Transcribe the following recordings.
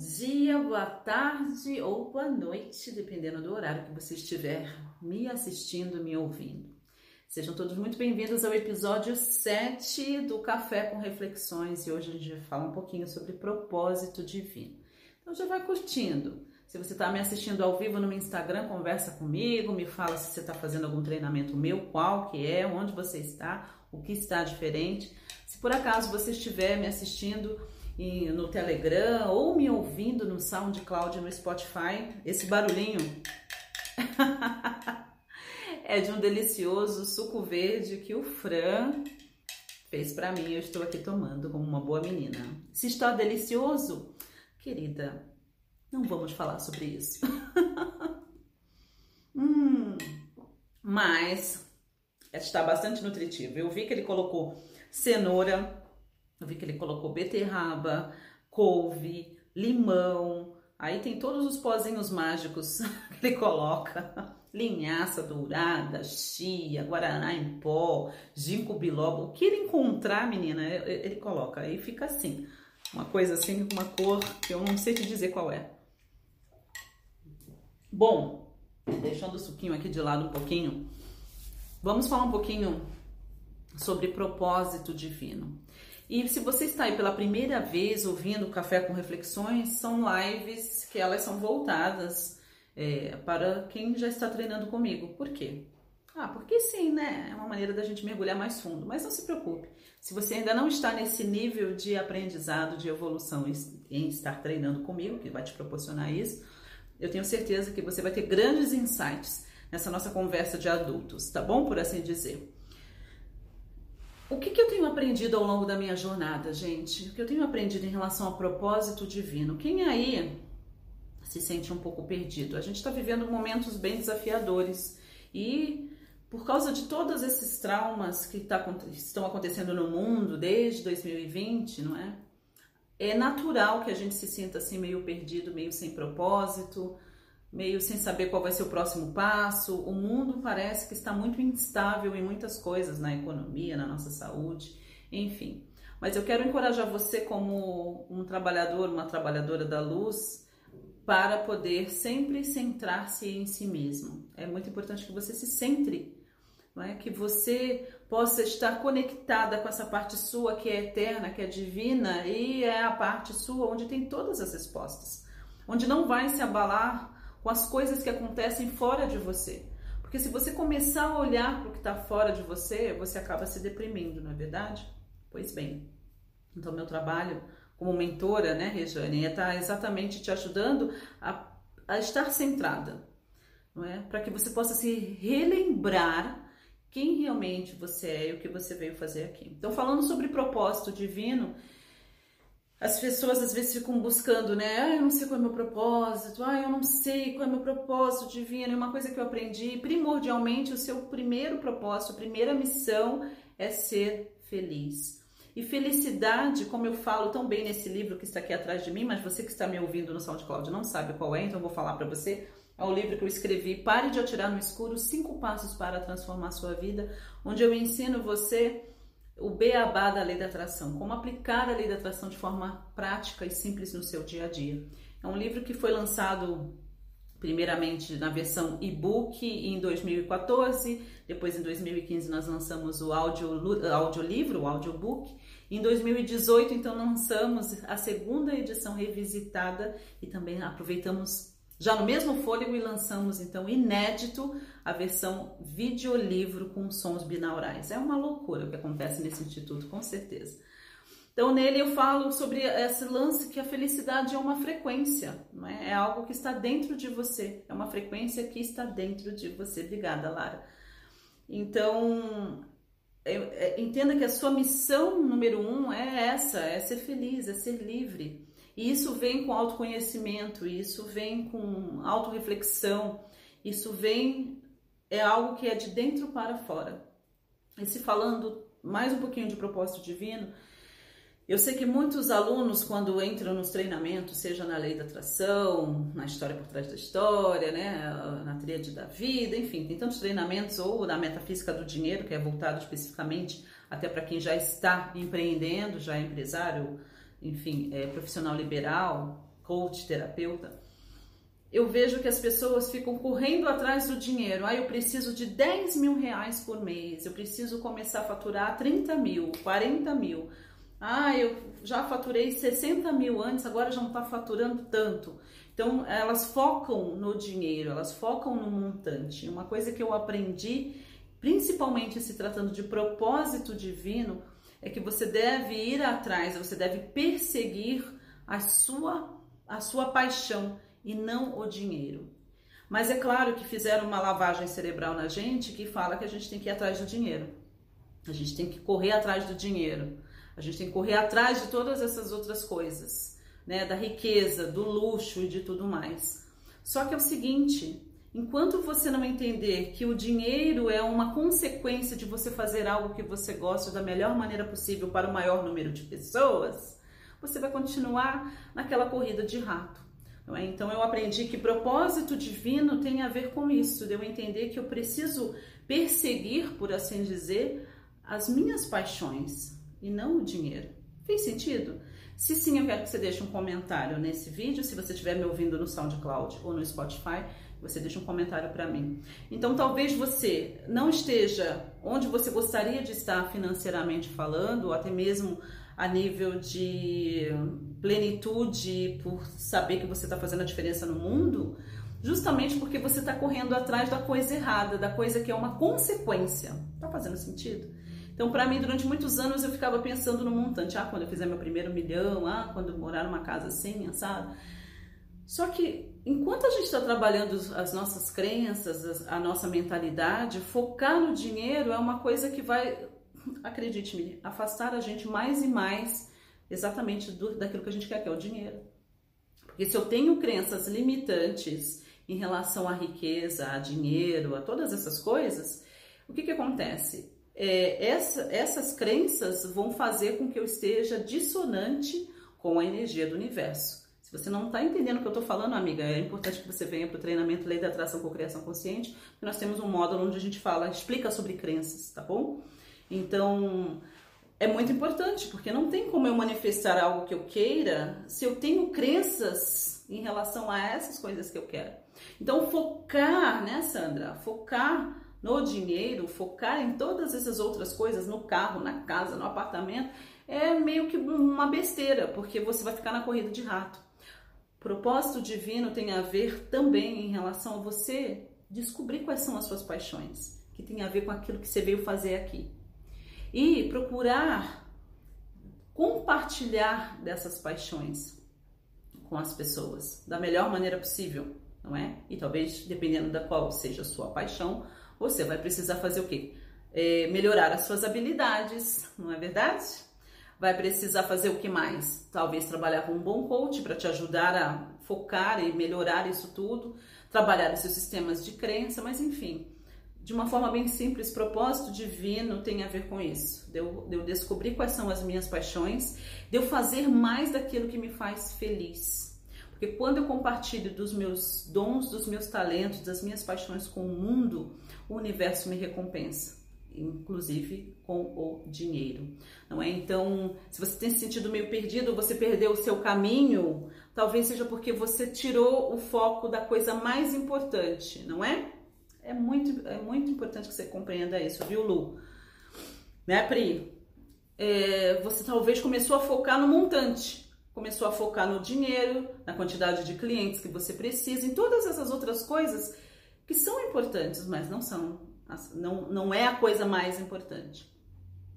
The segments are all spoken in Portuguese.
dia, boa tarde ou boa noite, dependendo do horário que você estiver me assistindo, me ouvindo. Sejam todos muito bem-vindos ao episódio 7 do Café com Reflexões e hoje a gente vai falar um pouquinho sobre propósito divino. Então já vai curtindo. Se você está me assistindo ao vivo no meu Instagram, conversa comigo, me fala se você está fazendo algum treinamento meu, qual que é, onde você está, o que está diferente. Se por acaso você estiver me assistindo no Telegram ou me ouvindo no SoundCloud no Spotify, esse barulhinho é de um delicioso suco verde que o Fran fez para mim. Eu estou aqui tomando como uma boa menina. Se está delicioso, querida, não vamos falar sobre isso. hum, mas está bastante nutritivo. Eu vi que ele colocou cenoura, eu vi que ele colocou beterraba, couve, limão. Aí tem todos os pozinhos mágicos que ele coloca. Linhaça dourada, chia, guaraná em pó, ginkgo biloba. O que ele encontrar, menina, ele coloca. Aí fica assim. Uma coisa assim, uma cor que eu não sei te dizer qual é. Bom, deixando o suquinho aqui de lado um pouquinho, vamos falar um pouquinho sobre propósito divino. E se você está aí pela primeira vez ouvindo Café com Reflexões, são lives que elas são voltadas é, para quem já está treinando comigo. Por quê? Ah, porque sim, né? É uma maneira da gente mergulhar mais fundo. Mas não se preocupe. Se você ainda não está nesse nível de aprendizado, de evolução em estar treinando comigo, que vai te proporcionar isso, eu tenho certeza que você vai ter grandes insights nessa nossa conversa de adultos, tá bom? Por assim dizer. O que, que eu tenho aprendido ao longo da minha jornada, gente? O que eu tenho aprendido em relação ao propósito divino? Quem aí se sente um pouco perdido? A gente está vivendo momentos bem desafiadores e por causa de todos esses traumas que tá, estão acontecendo no mundo desde 2020, não é? É natural que a gente se sinta assim meio perdido, meio sem propósito, meio sem saber qual vai ser o próximo passo. O mundo parece que está muito instável em muitas coisas, na economia, na nossa saúde, enfim. Mas eu quero encorajar você como um trabalhador, uma trabalhadora da luz, para poder sempre centrar-se em si mesmo. É muito importante que você se centre, não é? que você possa estar conectada com essa parte sua que é eterna, que é divina, e é a parte sua onde tem todas as respostas, onde não vai se abalar com as coisas que acontecem fora de você. Porque se você começar a olhar para o que está fora de você, você acaba se deprimindo, não é verdade? Pois bem, então meu trabalho como mentora, né, Rejane, é estar tá exatamente te ajudando a, a estar centrada, não é? Para que você possa se relembrar quem realmente você é e o que você veio fazer aqui. Então, falando sobre propósito divino, as pessoas às vezes ficam buscando, né? Ah, eu não sei qual é o meu propósito, ah, eu não sei qual é o meu propósito divino. E uma coisa que eu aprendi, primordialmente, o seu primeiro propósito, a primeira missão é ser feliz. E felicidade, como eu falo tão bem nesse livro que está aqui atrás de mim, mas você que está me ouvindo no SoundCloud não sabe qual é, então eu vou falar para você. É o livro que eu escrevi, Pare de Atirar no Escuro, Cinco Passos para Transformar Sua Vida, onde eu ensino você o beabá da lei da atração, como aplicar a lei da atração de forma prática e simples no seu dia a dia. É um livro que foi lançado primeiramente na versão e-book em 2014, depois em 2015 nós lançamos o áudio, audiolivro, o audiobook. Em 2018, então, lançamos a segunda edição revisitada e também aproveitamos já no mesmo fôlego lançamos então inédito a versão videolivro com sons binaurais. É uma loucura o que acontece nesse instituto, com certeza. Então nele eu falo sobre esse lance que a felicidade é uma frequência, não é? é algo que está dentro de você, é uma frequência que está dentro de você. Obrigada, Lara. Então é, entenda que a sua missão número um é essa, é ser feliz, é ser livre. E isso vem com autoconhecimento, isso vem com autorreflexão, isso vem é algo que é de dentro para fora. E se falando mais um pouquinho de propósito divino, eu sei que muitos alunos, quando entram nos treinamentos, seja na lei da atração, na história por trás da história, né, na tríade da vida, enfim, tem tantos treinamentos, ou na metafísica do dinheiro, que é voltado especificamente até para quem já está empreendendo, já é empresário, enfim, é, profissional liberal, coach, terapeuta, eu vejo que as pessoas ficam correndo atrás do dinheiro. Ah, eu preciso de 10 mil reais por mês, eu preciso começar a faturar 30 mil, 40 mil. Ah, eu já faturei 60 mil antes, agora já não está faturando tanto. Então, elas focam no dinheiro, elas focam no montante. Uma coisa que eu aprendi, principalmente se tratando de propósito divino, é que você deve ir atrás, você deve perseguir a sua, a sua paixão e não o dinheiro. Mas é claro que fizeram uma lavagem cerebral na gente que fala que a gente tem que ir atrás do dinheiro. A gente tem que correr atrás do dinheiro. A gente tem que correr atrás de todas essas outras coisas, né? Da riqueza, do luxo e de tudo mais. Só que é o seguinte, enquanto você não entender que o dinheiro é uma consequência de você fazer algo que você gosta da melhor maneira possível para o maior número de pessoas, você vai continuar naquela corrida de rato. É? Então eu aprendi que propósito divino tem a ver com isso, de eu entender que eu preciso perseguir, por assim dizer, as minhas paixões e não o dinheiro. Fez sentido? Se sim, eu quero que você deixe um comentário nesse vídeo. Se você estiver me ouvindo no SoundCloud ou no Spotify, você deixa um comentário para mim. Então, talvez você não esteja onde você gostaria de estar financeiramente falando, ou até mesmo a nível de plenitude, por saber que você está fazendo a diferença no mundo, justamente porque você está correndo atrás da coisa errada, da coisa que é uma consequência. Tá fazendo sentido? Então, para mim, durante muitos anos eu ficava pensando no montante. Ah, quando eu fizer meu primeiro milhão, ah, quando eu morar numa casa assim, sabe? Só que enquanto a gente está trabalhando as nossas crenças, a nossa mentalidade, focar no dinheiro é uma coisa que vai, acredite-me, afastar a gente mais e mais exatamente do, daquilo que a gente quer, que é o dinheiro. Porque se eu tenho crenças limitantes em relação à riqueza, a dinheiro, a todas essas coisas, o que, que acontece? é, essa, essas crenças vão fazer com que eu esteja dissonante com a energia do universo. Se você não está entendendo o que eu estou falando, amiga, é importante que você venha para o treinamento Lei da Atração com Criação Consciente, porque nós temos um módulo onde a gente fala, explica sobre crenças, tá bom? Então, é muito importante, porque não tem como eu manifestar algo que eu queira se eu tenho crenças em relação a essas coisas que eu quero. Então, focar, né, Sandra? Focar no dinheiro, focar em todas essas outras coisas, no carro, na casa, no apartamento, é meio que uma besteira, porque você vai ficar na corrida de rato. Propósito divino tem a ver também em relação a você descobrir quais são as suas paixões, que tem a ver com aquilo que você veio fazer aqui. E procurar compartilhar dessas paixões com as pessoas da melhor maneira possível, não é? E talvez, dependendo da qual seja a sua paixão, você vai precisar fazer o quê? É, melhorar as suas habilidades, não é verdade? Vai precisar fazer o que mais? Talvez trabalhar com um bom coach para te ajudar a focar e melhorar isso tudo, trabalhar os seus sistemas de crença, mas enfim, de uma forma bem simples, propósito divino tem a ver com isso. De eu, de eu descobrir quais são as minhas paixões, de eu fazer mais daquilo que me faz feliz. Porque quando eu compartilho dos meus dons, dos meus talentos, das minhas paixões com o mundo, o universo me recompensa, inclusive com o dinheiro, não é? Então, se você tem se sentido meio perdido, você perdeu o seu caminho, talvez seja porque você tirou o foco da coisa mais importante, não é? É muito, é muito importante que você compreenda isso, viu, Lu? Né, Pri? É, você talvez começou a focar no montante começou a focar no dinheiro, na quantidade de clientes que você precisa, em todas essas outras coisas que são importantes, mas não são, não, não é a coisa mais importante.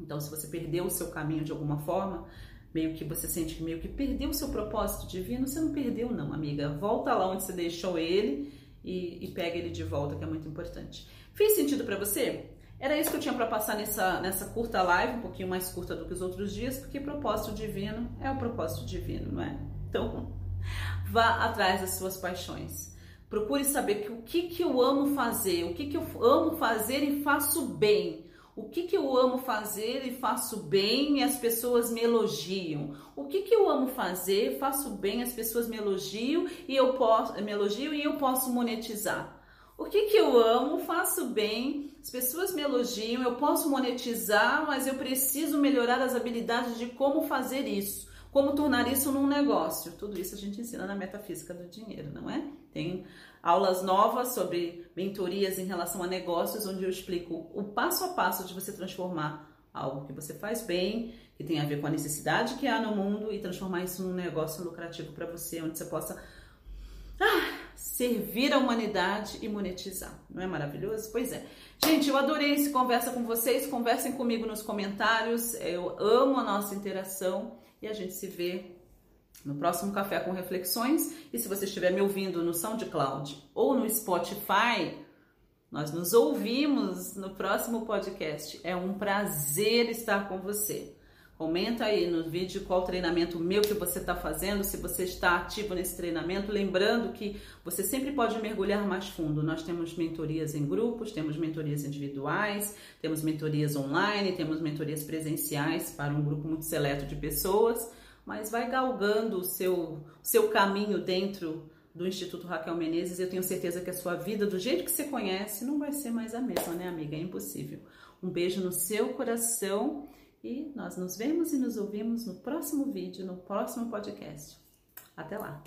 Então, se você perdeu o seu caminho de alguma forma, meio que você sente que meio que perdeu o seu propósito divino, você não perdeu, não, amiga. Volta lá onde você deixou ele e, e pega ele de volta, que é muito importante. Fez sentido para você? Era isso que eu tinha para passar nessa, nessa curta live, um pouquinho mais curta do que os outros dias, porque propósito divino é o propósito divino, não é? Então, vá atrás das suas paixões. Procure saber que, o que, que eu amo fazer, o que, que eu amo fazer e faço bem. O que, que eu amo fazer e faço bem e as pessoas me elogiam? O que, que eu amo fazer, faço bem, as pessoas me elogiam e eu posso me elogiam e eu posso monetizar? O que, que eu amo, faço bem, as pessoas me elogiam, eu posso monetizar, mas eu preciso melhorar as habilidades de como fazer isso Como tornar isso num negócio? Tudo isso a gente ensina na metafísica do dinheiro, não é? Tem aulas novas sobre mentorias em relação a negócios, onde eu explico o passo a passo de você transformar algo que você faz bem, que tem a ver com a necessidade que há no mundo e transformar isso num negócio lucrativo para você, onde você possa ah, servir a humanidade e monetizar. Não é maravilhoso? Pois é. Gente, eu adorei esse conversa com vocês. Conversem comigo nos comentários. Eu amo a nossa interação e a gente se vê no próximo Café com Reflexões. E se você estiver me ouvindo no SoundCloud ou no Spotify, nós nos ouvimos no próximo podcast. É um prazer estar com você. Comenta aí no vídeo qual treinamento meu que você está fazendo, se você está ativo nesse treinamento. Lembrando que você sempre pode mergulhar mais fundo. Nós temos mentorias em grupos, temos mentorias individuais, temos mentorias online, temos mentorias presenciais para um grupo muito seleto de pessoas. Mas vai galgando o seu, seu caminho dentro do Instituto Raquel Menezes. Eu tenho certeza que a sua vida, do jeito que você conhece, não vai ser mais a mesma, né, amiga? É impossível. Um beijo no seu coração e nós nos vemos e nos ouvimos no próximo vídeo, no próximo podcast. Até lá!